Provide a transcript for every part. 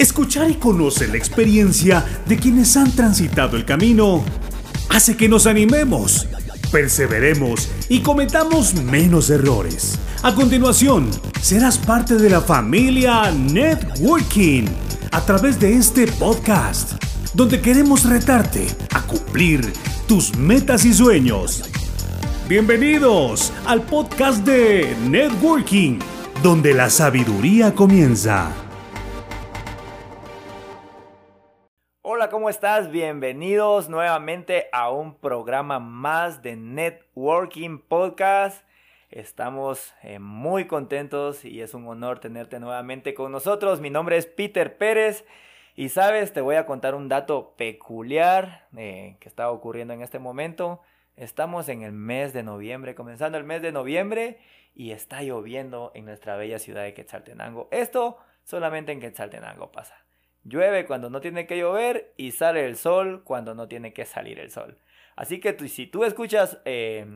Escuchar y conocer la experiencia de quienes han transitado el camino hace que nos animemos, perseveremos y cometamos menos errores. A continuación, serás parte de la familia Networking a través de este podcast, donde queremos retarte a cumplir tus metas y sueños. Bienvenidos al podcast de Networking, donde la sabiduría comienza. Hola, ¿cómo estás? Bienvenidos nuevamente a un programa más de Networking Podcast. Estamos eh, muy contentos y es un honor tenerte nuevamente con nosotros. Mi nombre es Peter Pérez y sabes, te voy a contar un dato peculiar eh, que está ocurriendo en este momento. Estamos en el mes de noviembre, comenzando el mes de noviembre y está lloviendo en nuestra bella ciudad de Quetzaltenango. Esto solamente en Quetzaltenango pasa. Llueve cuando no tiene que llover y sale el sol cuando no tiene que salir el sol. Así que si tú escuchas eh,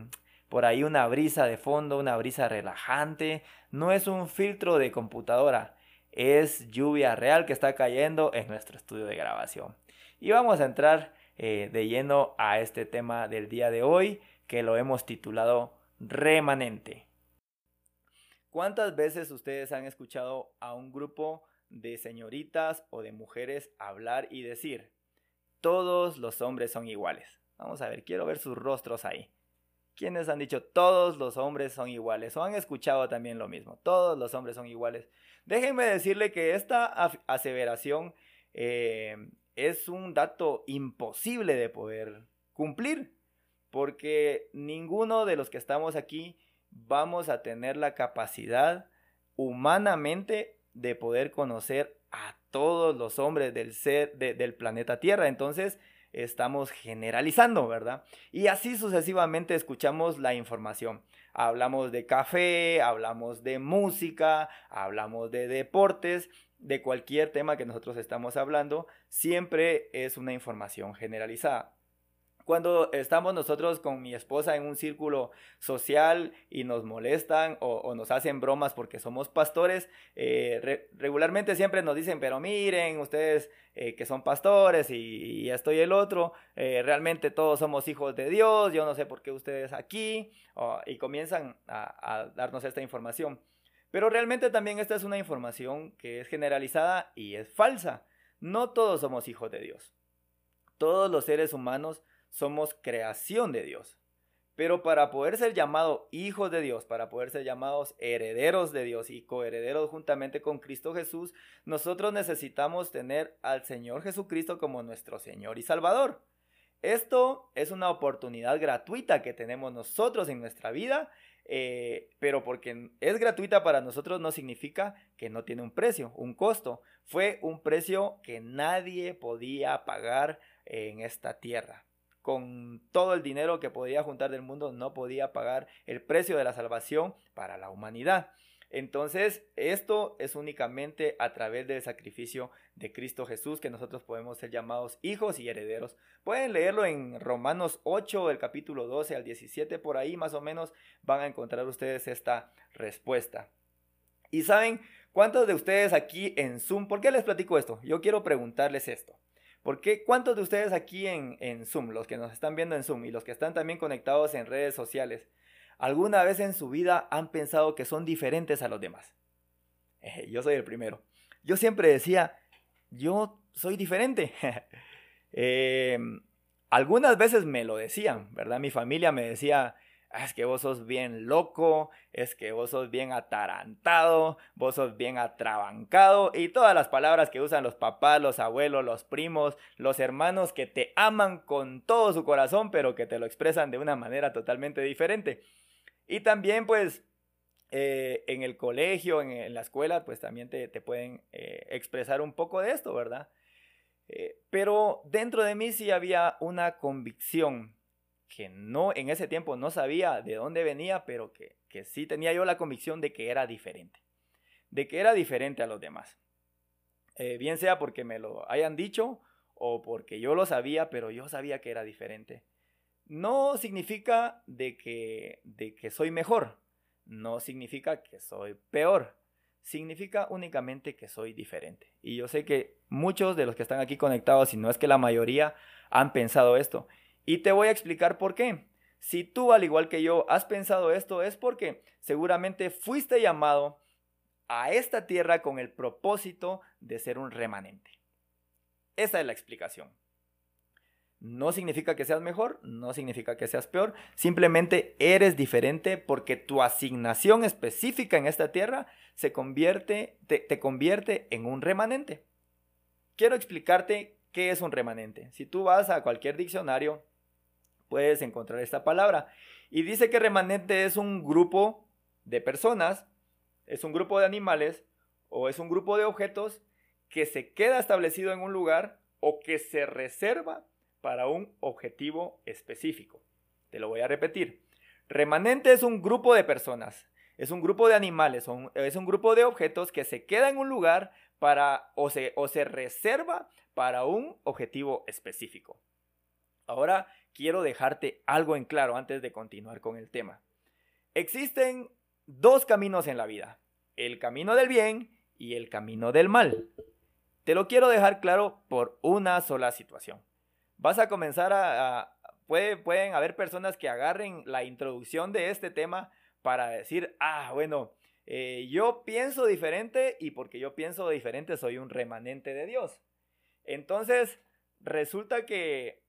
por ahí una brisa de fondo, una brisa relajante, no es un filtro de computadora, es lluvia real que está cayendo en nuestro estudio de grabación. Y vamos a entrar eh, de lleno a este tema del día de hoy que lo hemos titulado remanente. ¿Cuántas veces ustedes han escuchado a un grupo de señoritas o de mujeres hablar y decir, todos los hombres son iguales. Vamos a ver, quiero ver sus rostros ahí. ¿Quiénes han dicho todos los hombres son iguales? O han escuchado también lo mismo, todos los hombres son iguales. Déjenme decirle que esta aseveración eh, es un dato imposible de poder cumplir, porque ninguno de los que estamos aquí vamos a tener la capacidad humanamente de poder conocer a todos los hombres del ser del planeta Tierra. Entonces, estamos generalizando, ¿verdad? Y así sucesivamente escuchamos la información. Hablamos de café, hablamos de música, hablamos de deportes, de cualquier tema que nosotros estamos hablando, siempre es una información generalizada. Cuando estamos nosotros con mi esposa en un círculo social y nos molestan o, nos hacen bromas porque somos pastores, eh, regularmente siempre nos dicen, pero miren, ustedes eh, que son pastores y, esto y el otro, eh, realmente todos somos hijos de Dios, yo no sé por qué ustedes aquí, y comienzan a darnos esta información. Pero realmente también esta es una información que es generalizada y es falsa. No todos somos hijos de Dios. Todos los seres humanos somos creación de Dios. Pero para poder ser llamados hijos de Dios, para poder ser llamados herederos de Dios y coherederos juntamente con Cristo Jesús, nosotros necesitamos tener al Señor Jesucristo como nuestro Señor y Salvador. Esto es una oportunidad gratuita que tenemos nosotros en nuestra vida, eh, pero porque es gratuita para nosotros no significa que no tiene un precio, un costo. Fue un precio que nadie podía pagar en esta tierra con todo el dinero que podía juntar del mundo, no podía pagar el precio de la salvación para la humanidad. Entonces, esto es únicamente a través del sacrificio de Cristo Jesús que nosotros podemos ser llamados hijos y herederos. Pueden leerlo en Romanos 8, el capítulo 12 al 17, por ahí más o menos van a encontrar ustedes esta respuesta. Y saben, ¿cuántos de ustedes aquí en Zoom, por qué les platico esto? Yo quiero preguntarles esto. ¿Por qué? ¿Cuántos de ustedes aquí en, Zoom, los que nos están viendo en Zoom y los que están también conectados en redes sociales, alguna vez en su vida han pensado que son diferentes a los demás? Eh, yo soy el primero. Yo siempre decía, yo soy diferente. Eh, algunas veces me lo decían, ¿verdad? Mi familia me decía, es que vos sos bien loco, es que vos sos bien atarantado, vos sos bien atrabancado y todas las palabras que usan los papás, los abuelos, los primos, los hermanos que te aman con todo su corazón, pero que te lo expresan de una manera totalmente diferente. Y también pues eh, en el colegio, en, la escuela, pues también te, pueden eh, expresar un poco de esto, ¿verdad? Eh, pero dentro de mí sí había una convicción que no en ese tiempo no sabía de dónde venía, pero que, que sí tenía yo la convicción de que era diferente, de que era diferente a los demás. Eh, bien sea porque me lo hayan dicho o porque yo lo sabía, pero yo sabía que era diferente. No significa de que, de que soy mejor, no significa que soy peor, significa únicamente que soy diferente. Y yo sé que muchos de los que están aquí conectados, si no es que la mayoría, han pensado esto. Y te voy a explicar por qué. Si tú, al igual que yo, has pensado esto, es porque seguramente fuiste llamado a esta tierra con el propósito de ser un remanente. Esa es la explicación. No significa que seas mejor, no significa que seas peor, simplemente eres diferente porque tu asignación específica en esta tierra se convierte, te, te convierte en un remanente. Quiero explicarte qué es un remanente. Si tú vas a cualquier diccionario, puedes encontrar esta palabra. Y dice que remanente es un grupo de personas, es un grupo de animales o es un grupo de objetos que se queda establecido en un lugar o que se reserva para un objetivo específico. Te lo voy a repetir. Remanente es un grupo de personas, es un grupo de animales, es un grupo de objetos que se queda en un lugar para o se, o se reserva para un objetivo específico. Ahora quiero dejarte algo en claro antes de continuar con el tema. Existen dos caminos en la vida, el camino del bien y el camino del mal. Te lo quiero dejar claro por una sola situación vas a comenzar a... pueden haber personas que agarren la introducción de este tema para decir, ah, bueno, eh, yo pienso diferente y porque yo pienso diferente soy un remanente de Dios. Entonces, resulta que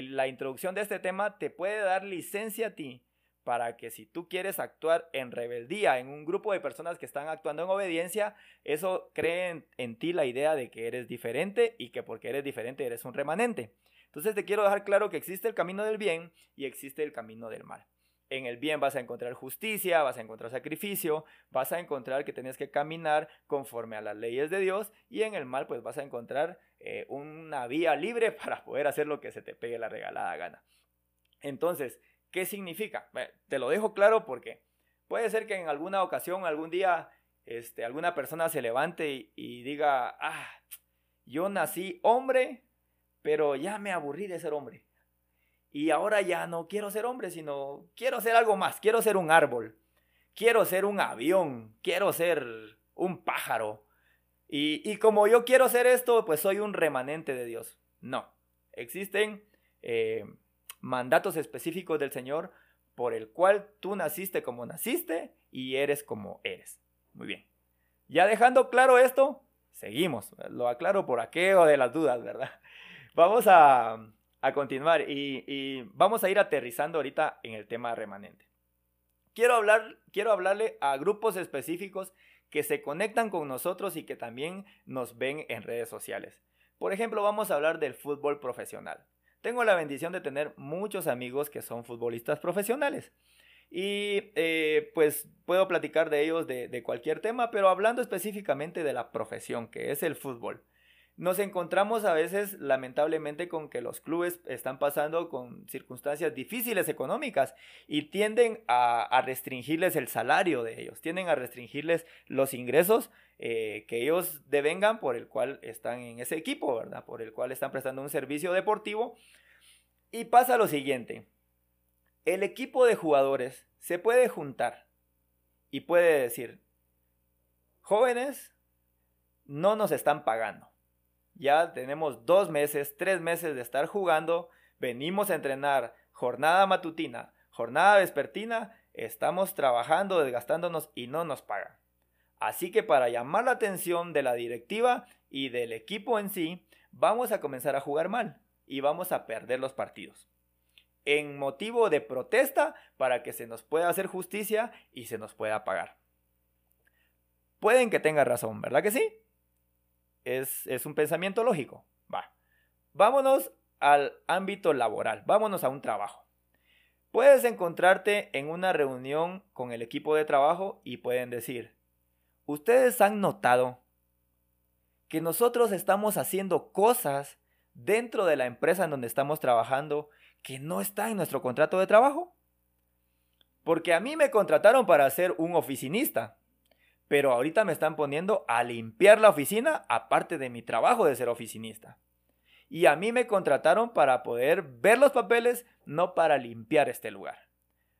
la introducción de este tema te puede dar licencia a ti para que si tú quieres actuar en rebeldía en un grupo de personas que están actuando en obediencia, eso cree en, ti la idea de que eres diferente y que porque eres diferente eres un remanente. Entonces te quiero dejar claro que existe el camino del bien y existe el camino del mal. En el bien vas a encontrar justicia, vas a encontrar sacrificio, vas a encontrar que tienes que caminar conforme a las leyes de Dios y en el mal pues vas a encontrar eh, una vía libre para poder hacer lo que se te pegue la regalada gana. Entonces, ¿Qué significa? te lo dejo claro porque puede ser que en alguna ocasión, algún día, este, alguna persona se levante y, diga, ah, yo nací hombre, pero ya me aburrí de ser hombre. Y ahora ya no quiero ser hombre, sino quiero ser algo más, quiero ser un árbol, quiero ser un avión, quiero ser un pájaro. Y, como yo quiero ser esto, pues soy un remanente de Dios. No, existen eh, mandatos específicos del Señor por el cual tú naciste como naciste y eres como eres. Muy bien. Ya dejando claro esto, seguimos. Lo aclaro por aquello de las dudas, ¿verdad? Vamos a, continuar y, y, vamos a ir aterrizando ahorita en el tema remanente. Quiero, hablar, quiero hablarle a grupos específicos que se conectan con nosotros y que también nos ven en redes sociales. Por ejemplo, vamos a hablar del fútbol profesional. Tengo la bendición de tener muchos amigos que son futbolistas profesionales. Y eh, pues puedo platicar de ellos de, de cualquier tema, pero hablando específicamente de la profesión, que es el fútbol nos encontramos a veces lamentablemente con que los clubes están pasando con circunstancias difíciles económicas y tienden a, restringirles el salario de ellos, tienden a restringirles los ingresos eh, que ellos devengan por el cual están en ese equipo, ¿verdad? Por el cual están prestando un servicio deportivo. Y pasa lo siguiente, el equipo de jugadores se puede juntar y puede decir, jóvenes, no nos están pagando ya tenemos dos meses, tres meses de estar jugando, venimos a entrenar jornada matutina, jornada vespertina, estamos trabajando, desgastándonos y no nos pagan. Así que para llamar la atención de la directiva y del equipo en sí, vamos a comenzar a jugar mal y vamos a perder los partidos. En motivo de protesta para que se nos pueda hacer justicia y se nos pueda pagar. Pueden que tenga razón, ¿verdad que sí? Es, un pensamiento lógico. Va. Vámonos al ámbito laboral, vámonos a un trabajo. Puedes encontrarte en una reunión con el equipo de trabajo y pueden decir, ustedes han notado que nosotros estamos haciendo cosas dentro de la empresa en donde estamos trabajando que no está en nuestro contrato de trabajo. Porque a mí me contrataron para ser un oficinista pero ahorita me están poniendo a limpiar la oficina aparte de mi trabajo de ser oficinista. Y a mí me contrataron para poder ver los papeles, no para limpiar este lugar.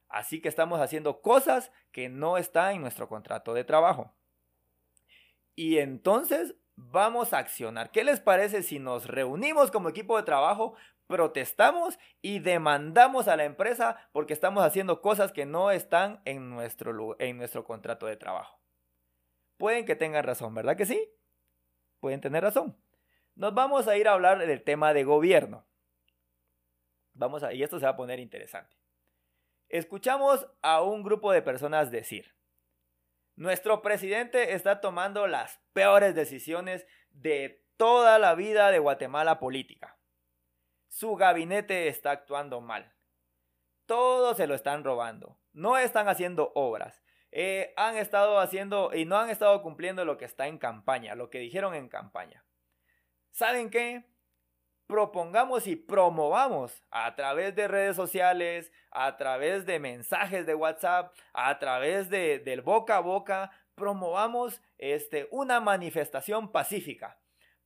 Así que estamos haciendo cosas que no están en nuestro contrato de trabajo. y entonces vamos a accionar. ¿Qué les parece si nos reunimos como equipo de trabajo, protestamos y demandamos a la empresa porque estamos haciendo cosas que no están en nuestro, en nuestro contrato de trabajo? Pueden que tengan razón, ¿verdad que sí? Pueden tener razón. Nos vamos a ir a hablar del tema de gobierno. Vamos a, y esto se va a poner interesante. Escuchamos a un grupo de personas decir, nuestro presidente está tomando las peores decisiones de toda la vida de Guatemala política. Su gabinete está actuando mal. Todo se lo están robando. No están haciendo obras. Eh, han estado haciendo y no han estado cumpliendo lo que está en campaña, lo que dijeron en campaña. ¿Saben qué? propongamos y promovamos a través de redes sociales, a través de mensajes de WhatsApp, a través de, del boca a boca, promovamos este, una manifestación pacífica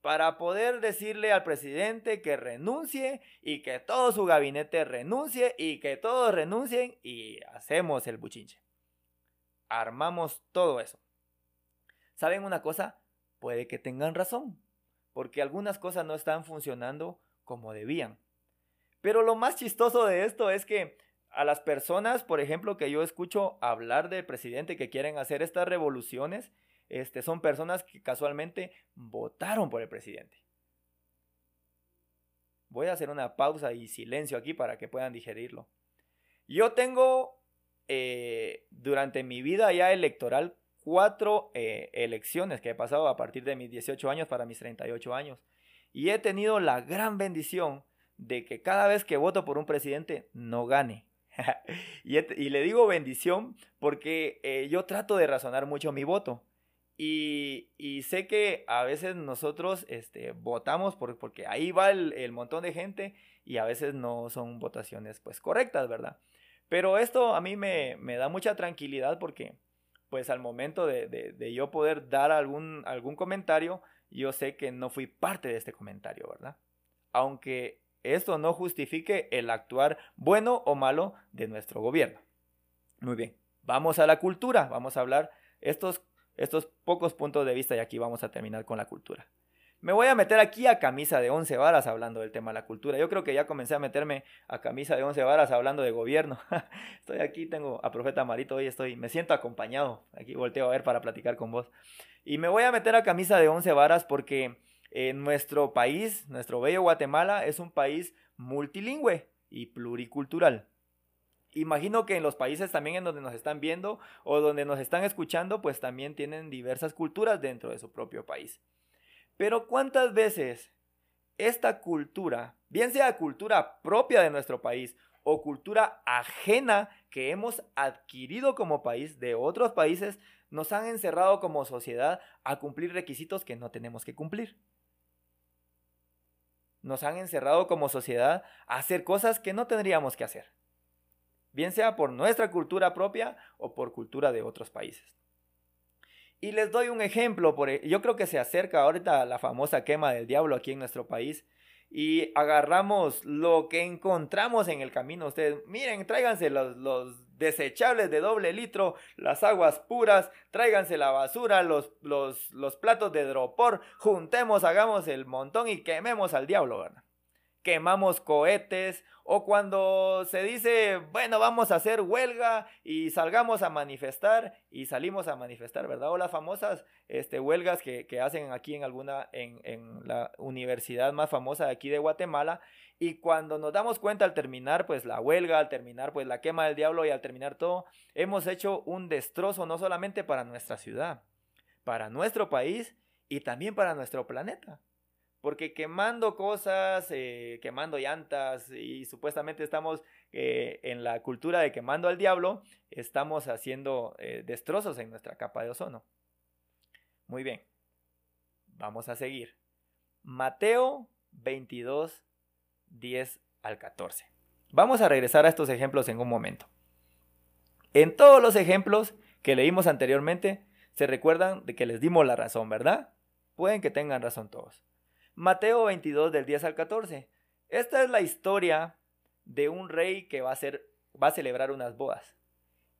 para poder decirle al presidente que renuncie y que todo su gabinete renuncie y que todos renuncien y hacemos el buchinche. Armamos todo eso. ¿Saben una cosa? Puede que tengan razón porque algunas cosas no están funcionando como debían. Pero lo más chistoso de esto es que a las personas, por ejemplo, que yo escucho hablar del presidente que quieren hacer estas revoluciones, este, son personas que casualmente votaron por el presidente. Voy a hacer una pausa y silencio aquí para que puedan digerirlo. Yo tengo eh, durante mi vida ya electoral cuatro eh, elecciones que he pasado a partir de mis 18 años para mis 38 años. Y he tenido la gran bendición de que cada vez que voto por un presidente no gane. y, le digo bendición porque eh, yo trato de razonar mucho mi voto. Y, sé que a veces nosotros este, votamos por, porque ahí va el, el, montón de gente y a veces no son votaciones pues correctas, ¿verdad? Pero esto a mí me, me da mucha tranquilidad porque pues al momento de, yo poder dar algún, algún comentario, yo sé que no fui parte de este comentario, ¿verdad? Aunque esto no justifique el actuar bueno o malo de nuestro gobierno. Muy bien, vamos a la cultura, vamos a hablar estos, estos pocos puntos de vista y aquí vamos a terminar con la cultura. Me voy a meter aquí a camisa de 11 varas hablando del tema de la cultura. Yo creo que ya comencé a meterme a camisa de 11 varas hablando de gobierno. estoy aquí, tengo a Profeta Marito, hoy estoy, me siento acompañado. Aquí volteo a ver para platicar con vos. Y me voy a meter a camisa de 11 varas porque en nuestro país, nuestro bello Guatemala, es un país multilingüe y pluricultural. Imagino que en los países también en donde nos están viendo o donde nos están escuchando, pues también tienen diversas culturas dentro de su propio país. Pero ¿cuántas veces esta cultura, bien sea cultura propia de nuestro país o cultura ajena que hemos adquirido como país de otros países, nos han encerrado como sociedad a cumplir requisitos que no tenemos que cumplir? Nos han encerrado como sociedad a hacer cosas que no tendríamos que hacer, bien sea por nuestra cultura propia o por cultura de otros países. Y les doy un ejemplo, por, e, yo creo que se acerca ahorita la famosa quema del diablo aquí en nuestro país y agarramos lo que encontramos en el camino. Ustedes, miren, tráiganse los, los desechables de doble litro, las aguas puras, tráiganse la basura, los, los, los platos de dropor, juntemos, hagamos el montón y quememos al diablo, ¿verdad? Quemamos cohetes o cuando se dice, bueno, vamos a hacer huelga y salgamos a manifestar y salimos a manifestar, ¿verdad? O las famosas este, huelgas que, hacen aquí en alguna, en, en, la universidad más famosa de aquí de Guatemala y cuando nos damos cuenta al terminar pues la huelga, al terminar pues la quema del diablo y al terminar todo, hemos hecho un destrozo no solamente para nuestra ciudad, para nuestro país y también para nuestro planeta. Porque quemando cosas, eh, quemando llantas y supuestamente estamos eh, en la cultura de quemando al diablo, estamos haciendo eh, destrozos en nuestra capa de ozono. Muy bien, vamos a seguir. Mateo 22, 10 al 14. Vamos a regresar a estos ejemplos en un momento. En todos los ejemplos que leímos anteriormente, se recuerdan de que les dimos la razón, ¿verdad? Pueden que tengan razón todos. Mateo 22 del 10 al 14. Esta es la historia de un rey que va a, va a celebrar unas bodas.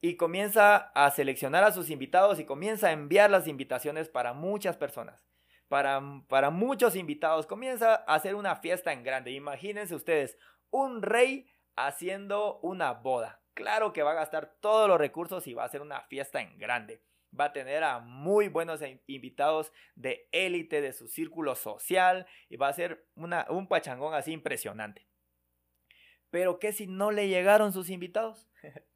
y comienza a seleccionar a sus invitados y comienza a enviar las invitaciones para muchas personas. Para, para muchos invitados, comienza a hacer una fiesta en grande. Imagínense ustedes, un rey haciendo una boda. Claro que va a gastar todos los recursos y va a hacer una fiesta en grande. Va a tener a muy buenos invitados de élite de su círculo social y va a ser una, un pachangón así impresionante. Pero ¿qué si no le llegaron sus invitados?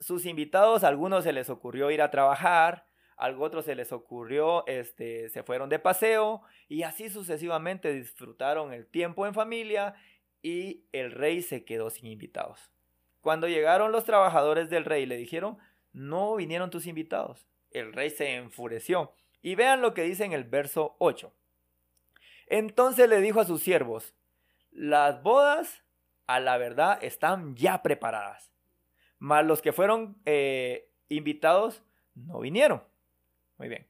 sus invitados, algunos se les ocurrió ir a trabajar, a otros se les ocurrió, este, se fueron de paseo y así sucesivamente disfrutaron el tiempo en familia y el rey se quedó sin invitados. Cuando llegaron los trabajadores del rey le dijeron, no vinieron tus invitados. El rey se enfureció. Y vean lo que dice en el verso 8. Entonces le dijo a sus siervos, las bodas a la verdad están ya preparadas mas los que fueron eh, invitados no vinieron. Muy bien.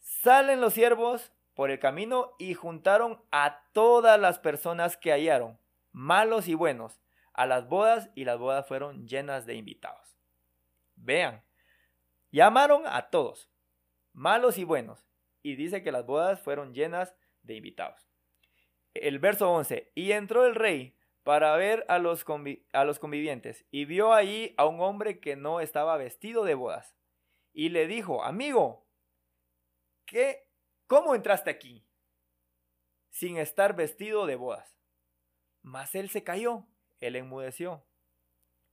Salen los siervos por el camino y juntaron a todas las personas que hallaron, malos y buenos, a las bodas y las bodas fueron llenas de invitados. Vean, llamaron a todos, malos y buenos, y dice que las bodas fueron llenas de invitados. El verso 11, y entró el rey para ver a los, a los convivientes y vio allí a un hombre que no estaba vestido de bodas. Y le dijo, amigo, ¿qué? ¿Cómo entraste aquí? Sin estar vestido de bodas. Mas él se cayó, él enmudeció.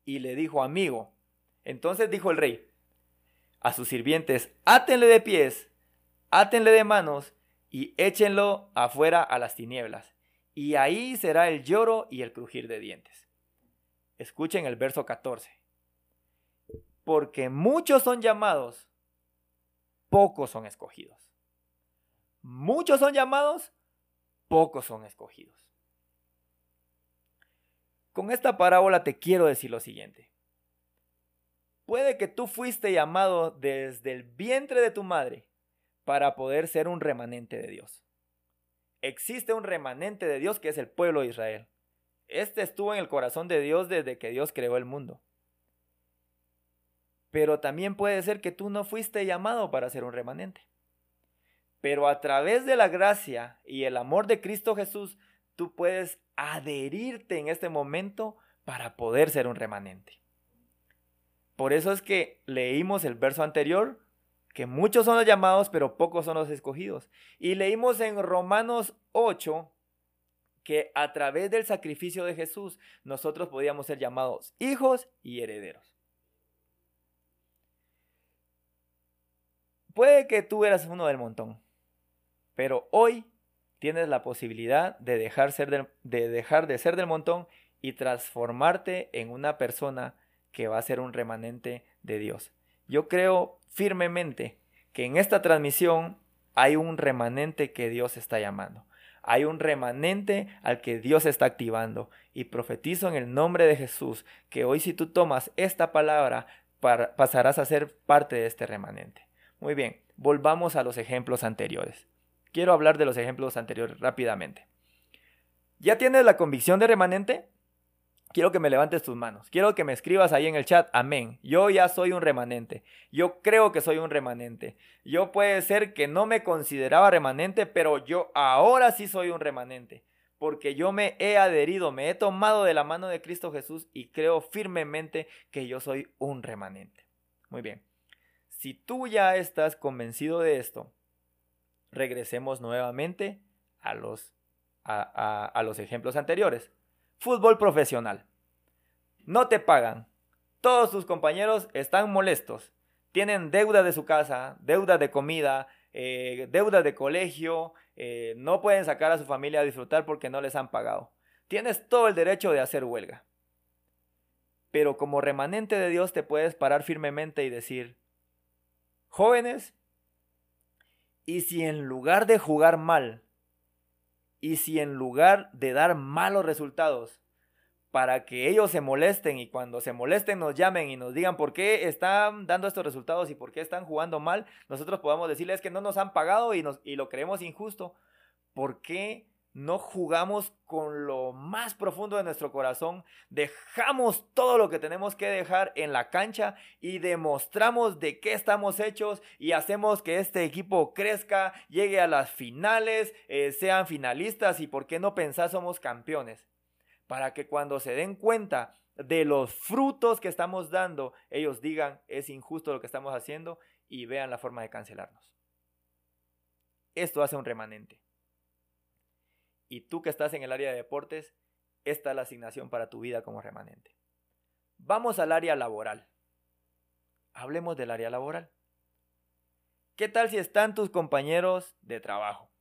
Y le dijo, amigo. Entonces dijo el rey a sus sirvientes, átenle de pies, átenle de manos y échenlo afuera a las tinieblas y ahí será el lloro y el crujir de dientes. Escuchen el verso 14. Porque muchos son llamados, pocos son escogidos. Muchos son llamados, pocos son escogidos. Con esta parábola te quiero decir lo siguiente. Puede que tú fuiste llamado desde el vientre de tu madre para poder ser un remanente de Dios existe un remanente de Dios que es el pueblo de Israel. Este estuvo en el corazón de Dios desde que Dios creó el mundo. Pero también puede ser que tú no fuiste llamado para ser un remanente. Pero a través de la gracia y el amor de Cristo Jesús, tú puedes adherirte en este momento para poder ser un remanente. Por eso es que leímos el verso anterior que muchos son los llamados, pero pocos son los escogidos. Y leímos en Romanos 8 que a través del sacrificio de Jesús nosotros podíamos ser llamados hijos y herederos. Puede que tú eras uno del montón, pero hoy tienes la posibilidad de dejar, de dejar de ser del montón y transformarte en una persona que va a ser un remanente de Dios. Yo creo firmemente que en esta transmisión hay un remanente que Dios está llamando. Hay un remanente al que Dios está activando. Y profetizo en el nombre de Jesús que hoy si tú tomas esta palabra pasarás a ser parte de este remanente. Muy bien, volvamos a los ejemplos anteriores. Quiero hablar de los ejemplos anteriores rápidamente. ¿Ya tienes la convicción de remanente? Quiero que me levantes tus manos. Quiero que me escribas ahí en el chat. Amén. Yo ya soy un remanente. Yo creo que soy un remanente. Yo puede ser que no me consideraba remanente, pero yo ahora sí soy un remanente. Porque yo me he adherido, me he tomado de la mano de Cristo Jesús y creo firmemente que yo soy un remanente. Muy bien. Si tú ya estás convencido de esto, regresemos nuevamente a los, a, a los ejemplos anteriores. Fútbol profesional. No te pagan. Todos tus compañeros están molestos. Tienen deuda de su casa, deuda de comida, eh, deuda de colegio, eh, no pueden sacar a su familia a disfrutar porque no les han pagado. Tienes todo el derecho de hacer huelga. Pero como remanente de Dios te puedes parar firmemente y decir, jóvenes, y si en lugar de jugar mal, y si en lugar de dar malos resultados, para que ellos se molesten y cuando se molesten nos llamen y nos digan por qué están dando estos resultados y por qué están jugando mal, nosotros podamos decirles que no nos han pagado y, nos, y lo creemos injusto. ¿Por qué no jugamos con lo más profundo de nuestro corazón, dejamos todo lo que tenemos que dejar en la cancha y demostramos de qué estamos hechos y hacemos que este equipo crezca, llegue a las finales, eh, sean finalistas y por qué no pensar somos campeones. Para que cuando se den cuenta de los frutos que estamos dando, ellos digan es injusto lo que estamos haciendo y vean la forma de cancelarnos. Esto hace un remanente. Y tú que estás en el área de deportes, esta es la asignación para tu vida como remanente. Vamos al área laboral. Hablemos del área laboral. ¿Qué tal si están tus compañeros de trabajo?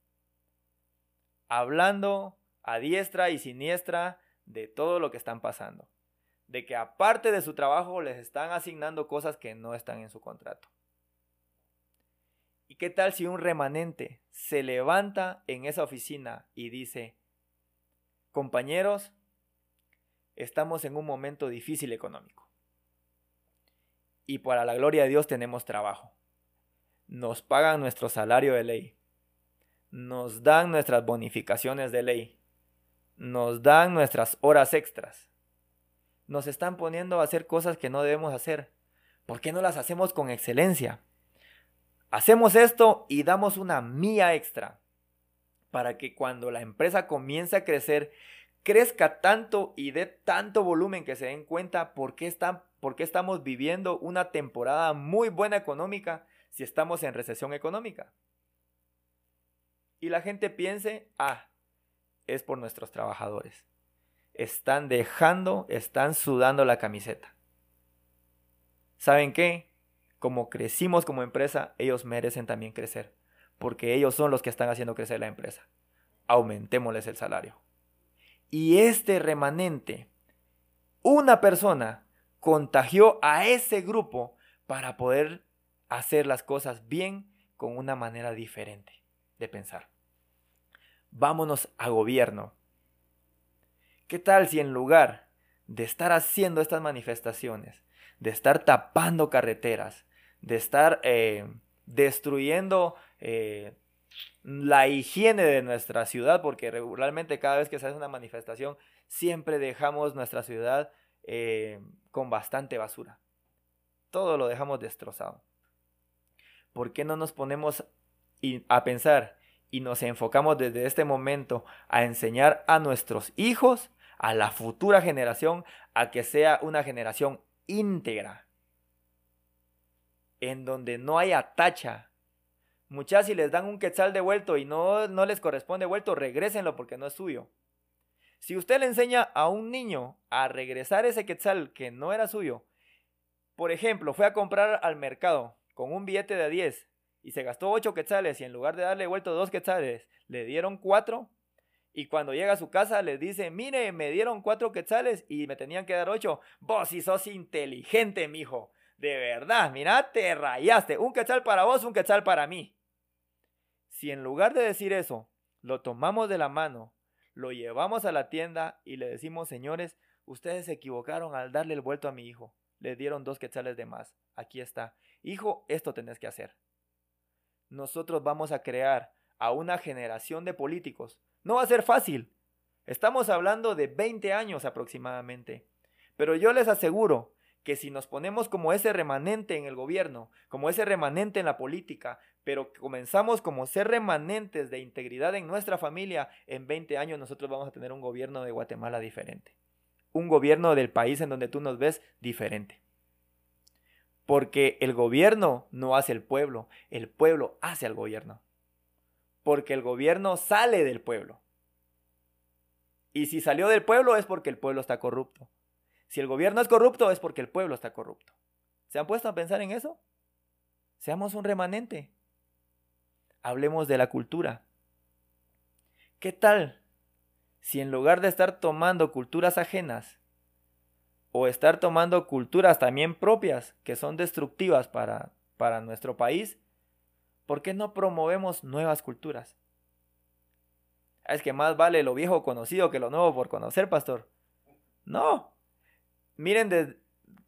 Hablando a diestra y siniestra de todo lo que están pasando. De que aparte de su trabajo les están asignando cosas que no están en su contrato. ¿Y qué tal si un remanente se levanta en esa oficina y dice, compañeros, estamos en un momento difícil económico. Y para la gloria de Dios tenemos trabajo. Nos pagan nuestro salario de ley. Nos dan nuestras bonificaciones de ley. Nos dan nuestras horas extras. Nos están poniendo a hacer cosas que no debemos hacer. ¿Por qué no las hacemos con excelencia? Hacemos esto y damos una mía extra para que cuando la empresa comience a crecer, crezca tanto y dé tanto volumen que se den cuenta por qué, por qué estamos viviendo una temporada muy buena económica si estamos en recesión económica. Y la gente piense, ah, es por nuestros trabajadores. Están dejando, están sudando la camiseta. ¿Saben qué? Como crecimos como empresa, ellos merecen también crecer, porque ellos son los que están haciendo crecer la empresa. Aumentémosles el salario. Y este remanente, una persona contagió a ese grupo para poder hacer las cosas bien con una manera diferente de pensar. Vámonos a gobierno. ¿Qué tal si en lugar de estar haciendo estas manifestaciones, de estar tapando carreteras, de estar eh, destruyendo eh, la higiene de nuestra ciudad, porque regularmente cada vez que se hace una manifestación, siempre dejamos nuestra ciudad eh, con bastante basura. Todo lo dejamos destrozado. ¿Por qué no nos ponemos a pensar y nos enfocamos desde este momento a enseñar a nuestros hijos, a la futura generación, a que sea una generación íntegra? En donde no haya tacha. Muchas si les dan un quetzal de vuelto y no, no les corresponde vuelto, regrésenlo porque no es suyo. Si usted le enseña a un niño a regresar ese quetzal que no era suyo, por ejemplo, fue a comprar al mercado con un billete de 10 y se gastó 8 quetzales y en lugar de darle vuelto 2 quetzales, le dieron 4 y cuando llega a su casa le dice, mire, me dieron 4 quetzales y me tenían que dar 8. Vos si sos inteligente, mijo. De verdad, mira, te rayaste. Un quetzal para vos, un quetzal para mí. Si en lugar de decir eso, lo tomamos de la mano, lo llevamos a la tienda y le decimos, señores, ustedes se equivocaron al darle el vuelto a mi hijo. Le dieron dos quetzales de más. Aquí está. Hijo, esto tenés que hacer. Nosotros vamos a crear a una generación de políticos. No va a ser fácil. Estamos hablando de 20 años aproximadamente. Pero yo les aseguro que si nos ponemos como ese remanente en el gobierno, como ese remanente en la política, pero comenzamos como ser remanentes de integridad en nuestra familia, en 20 años nosotros vamos a tener un gobierno de Guatemala diferente. Un gobierno del país en donde tú nos ves diferente. Porque el gobierno no hace el pueblo, el pueblo hace al gobierno. Porque el gobierno sale del pueblo. Y si salió del pueblo es porque el pueblo está corrupto. Si el gobierno es corrupto es porque el pueblo está corrupto. ¿Se han puesto a pensar en eso? Seamos un remanente. Hablemos de la cultura. ¿Qué tal si en lugar de estar tomando culturas ajenas o estar tomando culturas también propias que son destructivas para, para nuestro país, ¿por qué no promovemos nuevas culturas? Es que más vale lo viejo conocido que lo nuevo por conocer, pastor. No, miren,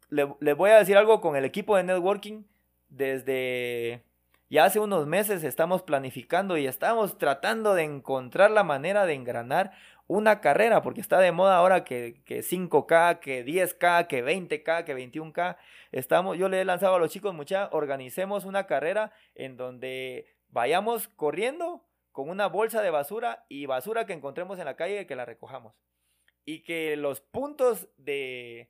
le, voy a decir algo con el equipo de networking. Desde, Y hace unos meses estamos planificando y estamos tratando de encontrar la manera de engranar una carrera, porque está de moda ahora que, que 5K, que 10K, que 20K, que 21K. Estamos, yo le he lanzado a los chicos, mucha, organicemos una carrera en donde vayamos corriendo con una bolsa de basura y basura que encontremos en la calle que la recojamos. Y que los puntos de,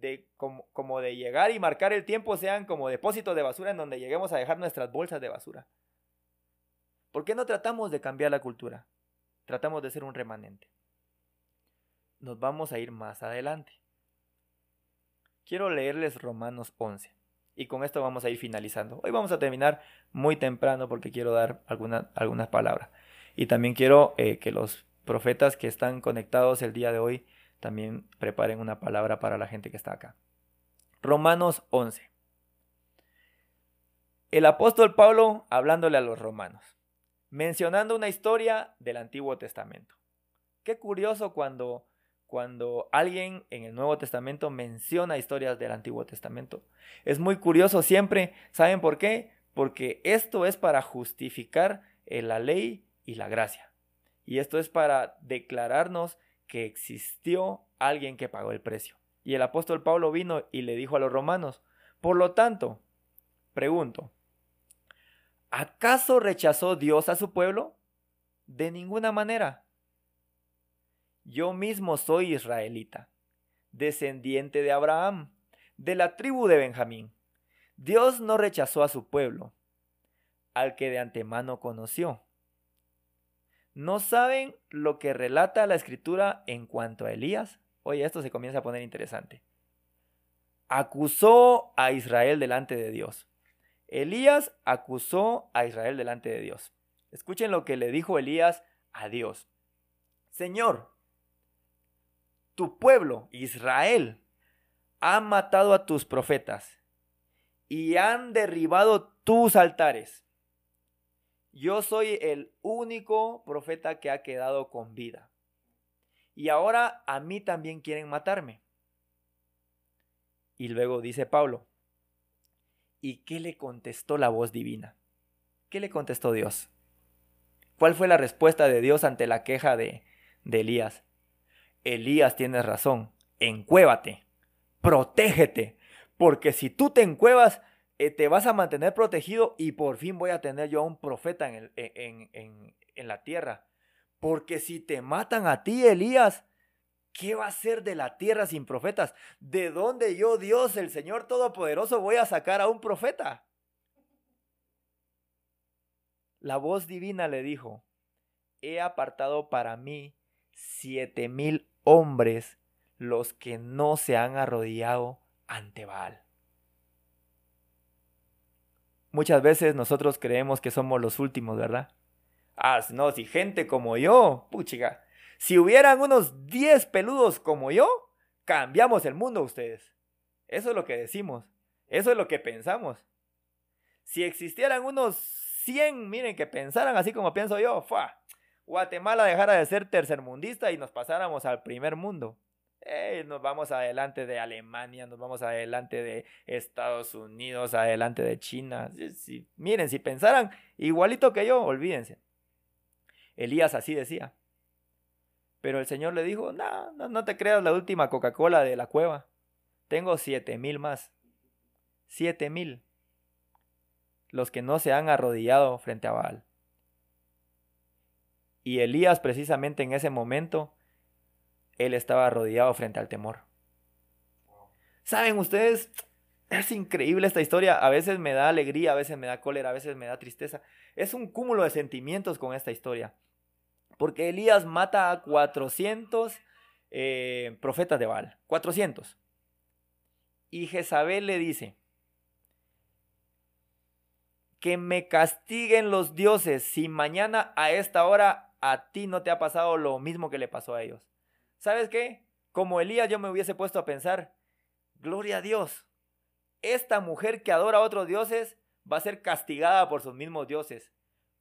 de como, como, de llegar y marcar el tiempo sean como depósitos de basura en donde lleguemos a dejar nuestras bolsas de basura. ¿Por qué no tratamos de cambiar la cultura? Tratamos de ser un remanente nos vamos a ir más adelante. Quiero leerles Romanos 11 y con esto vamos a ir finalizando. Hoy vamos a terminar muy temprano porque quiero dar algunas palabras. Y también quiero eh, que los profetas que están conectados el día de hoy también preparen una palabra para la gente que está acá. Romanos 11. El apóstol Pablo hablándole a los romanos, mencionando una historia del Antiguo Testamento. Qué curioso cuando cuando alguien en el Nuevo Testamento menciona historias del Antiguo Testamento. Es muy curioso siempre, ¿saben por qué? Porque esto es para justificar eh, la ley y la gracia. Y esto es para declararnos que existió alguien que pagó el precio. Y el apóstol Pablo vino y le dijo a los romanos, por lo tanto, pregunto, ¿acaso rechazó Dios a su pueblo? De ninguna manera. Yo mismo soy israelita, descendiente de Abraham, de la tribu de Benjamín. Dios no rechazó a su pueblo, al que de antemano conoció. ¿No saben lo que relata la escritura en cuanto a Elías? Oye, esto se comienza a poner interesante. Acusó a Israel delante de Dios. Elías acusó a Israel delante de Dios. Escuchen lo que le dijo Elías a Dios. Señor, tu pueblo, Israel, ha matado a tus profetas y han derribado tus altares. Yo soy el único profeta que ha quedado con vida. Y ahora a mí también quieren matarme. Y luego dice Pablo, ¿y qué le contestó la voz divina? ¿Qué le contestó Dios? ¿Cuál fue la respuesta de Dios ante la queja de, de Elías? Elías tienes razón, encuévate, protégete, porque si tú te encuevas, eh, te vas a mantener protegido y por fin voy a tener yo a un profeta en, en, en la tierra. Porque si te matan a ti, Elías, ¿qué va a ser de la tierra sin profetas? ¿De dónde yo, Dios, el Señor Todopoderoso, voy a sacar a un profeta? La voz divina le dijo, he apartado para mí siete mil hombres los que no se han arrodillado ante Baal. Muchas veces nosotros creemos que somos los últimos, ¿verdad? Ah, no, si gente como yo, puchiga, si hubieran unos 10 peludos como yo, cambiamos el mundo ustedes. Eso es lo que decimos, eso es lo que pensamos. Si existieran unos 100, miren, que pensaran así como pienso yo, ¡fua! Guatemala dejara de ser tercermundista y nos pasáramos al primer mundo. Nos vamos adelante de Alemania, nos vamos adelante de Estados Unidos, adelante de China. miren, si pensaran igualito que yo, olvídense. Elías así decía. Pero el Señor le dijo, no, no, no te creas la última Coca-Cola de la cueva. Tengo siete mil más. Siete mil. Los que no se han arrodillado frente a Baal. Y Elías precisamente en ese momento, él estaba rodeado frente al temor. ¿Saben ustedes? Es increíble esta historia. A veces me da alegría, a veces me da cólera, a veces me da tristeza. Es un cúmulo de sentimientos con esta historia. Porque Elías mata a 400 eh, profetas de Baal. 400. Y Jezabel le dice, que me castiguen los dioses si mañana a esta hora a ti no te ha pasado lo mismo que le pasó a ellos. ¿Sabes qué? Como Elías yo me hubiese puesto a pensar, gloria a Dios, esta mujer que adora a otros dioses va a ser castigada por sus mismos dioses,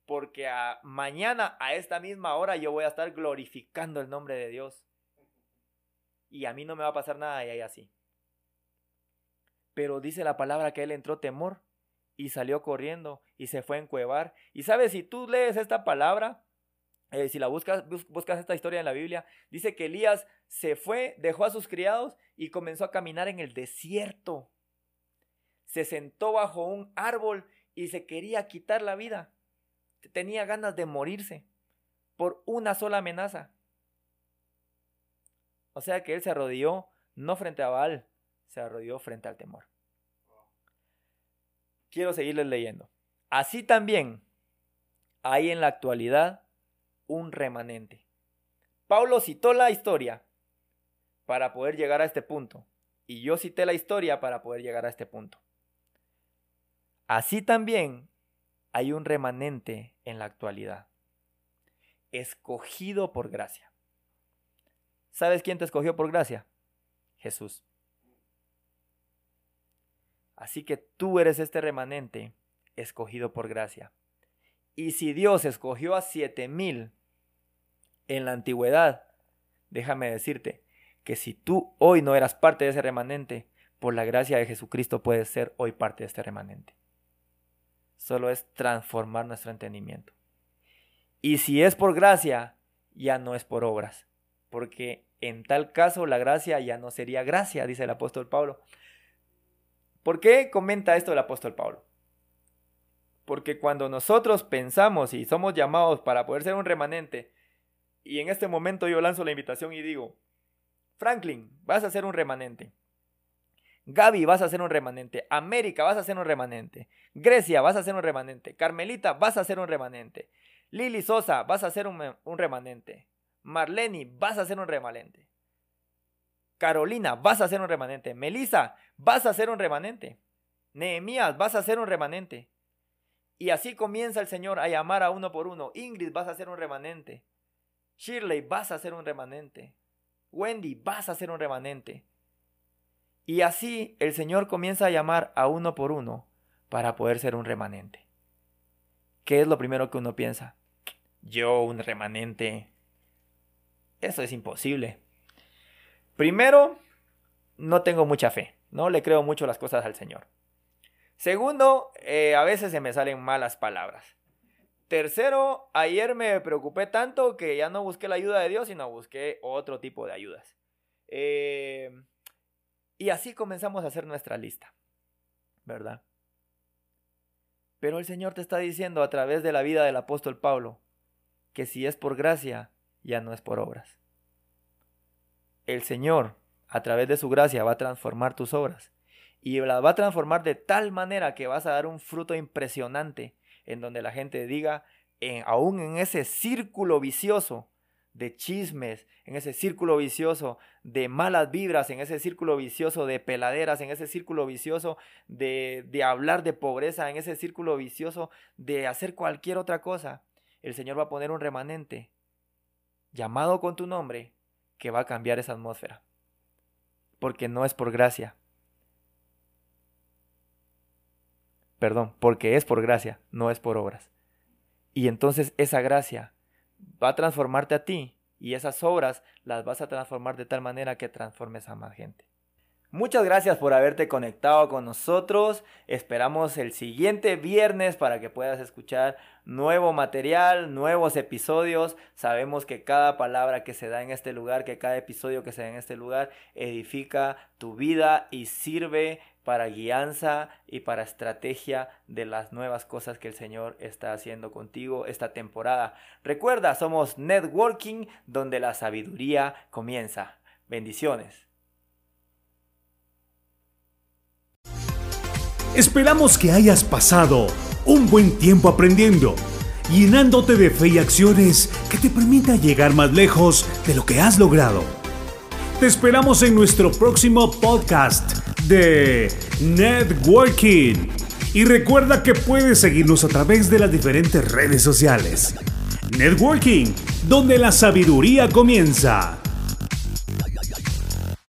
porque mañana a esta misma hora yo voy a estar glorificando el nombre de Dios. Y a mí no me va a pasar nada y ahí así. Pero dice la palabra que él entró temor y salió corriendo y se fue a encuevar. Y sabes, si tú lees esta palabra, eh, si la buscas, buscas esta historia en la Biblia, dice que Elías se fue, dejó a sus criados y comenzó a caminar en el desierto. Se sentó bajo un árbol y se quería quitar la vida. Tenía ganas de morirse por una sola amenaza. O sea que él se arrodilló no frente a Baal, se arrodilló frente al temor. Quiero seguirles leyendo. Así también hay en la actualidad un remanente. Pablo citó la historia para poder llegar a este punto. Y yo cité la historia para poder llegar a este punto. Así también hay un remanente en la actualidad, escogido por gracia. ¿Sabes quién te escogió por gracia? Jesús. Así que tú eres este remanente escogido por gracia. Y si Dios escogió a siete mil en la antigüedad, déjame decirte que si tú hoy no eras parte de ese remanente, por la gracia de Jesucristo puedes ser hoy parte de este remanente. Solo es transformar nuestro entendimiento. Y si es por gracia, ya no es por obras, porque en tal caso la gracia ya no sería gracia, dice el apóstol Pablo. ¿Por qué comenta esto el apóstol Pablo? Porque cuando nosotros pensamos y somos llamados para poder ser un remanente, y en este momento yo lanzo la invitación y digo, Franklin, vas a ser un remanente. Gaby, vas a ser un remanente. América, vas a ser un remanente. Grecia, vas a ser un remanente. Carmelita, vas a ser un remanente. Lili Sosa, vas a ser un, remanente. Marleni, vas a ser un remanente. Carolina, vas a ser un remanente. Melissa, vas a ser un remanente. Nehemías, vas a ser un remanente. Y así comienza el Señor a llamar a uno por uno. Ingrid, vas a ser un remanente. Shirley, vas a ser un remanente. Wendy, vas a ser un remanente. Y así el Señor comienza a llamar a uno por uno para poder ser un remanente. ¿Qué es lo primero que uno piensa? Yo, un remanente. Eso es imposible. Primero, no tengo mucha fe. No le creo mucho las cosas al Señor. Segundo, eh, a veces se me salen malas palabras. Tercero, ayer me preocupé tanto que ya no busqué la ayuda de Dios, sino busqué otro tipo de ayudas. Eh, y así comenzamos a hacer nuestra lista, ¿verdad? Pero el Señor te está diciendo a través de la vida del apóstol Pablo que si es por gracia, ya no es por obras. El Señor, a través de su gracia, va a transformar tus obras y las va a transformar de tal manera que vas a dar un fruto impresionante en donde la gente diga, aún en ese círculo vicioso de chismes, en ese círculo vicioso de malas vibras, en ese círculo vicioso de peladeras, en ese círculo vicioso de, de hablar de pobreza, en ese círculo vicioso de hacer cualquier otra cosa, el Señor va a poner un remanente llamado con tu nombre que va a cambiar esa atmósfera. Porque no es por gracia, Perdón, porque es por gracia, no es por obras. Y entonces esa gracia va a transformarte a ti y esas obras las vas a transformar de tal manera que transformes a más gente. Muchas gracias por haberte conectado con nosotros. Esperamos el siguiente viernes para que puedas escuchar nuevo material, nuevos episodios. Sabemos que cada palabra que se da en este lugar, que cada episodio que se da en este lugar, edifica tu vida y sirve para guianza y para estrategia de las nuevas cosas que el Señor está haciendo contigo esta temporada. Recuerda, somos Networking donde la sabiduría comienza. Bendiciones. Esperamos que hayas pasado un buen tiempo aprendiendo, llenándote de fe y acciones que te permitan llegar más lejos de lo que has logrado. Te esperamos en nuestro próximo podcast de Networking. Y recuerda que puedes seguirnos a través de las diferentes redes sociales. Networking, donde la sabiduría comienza.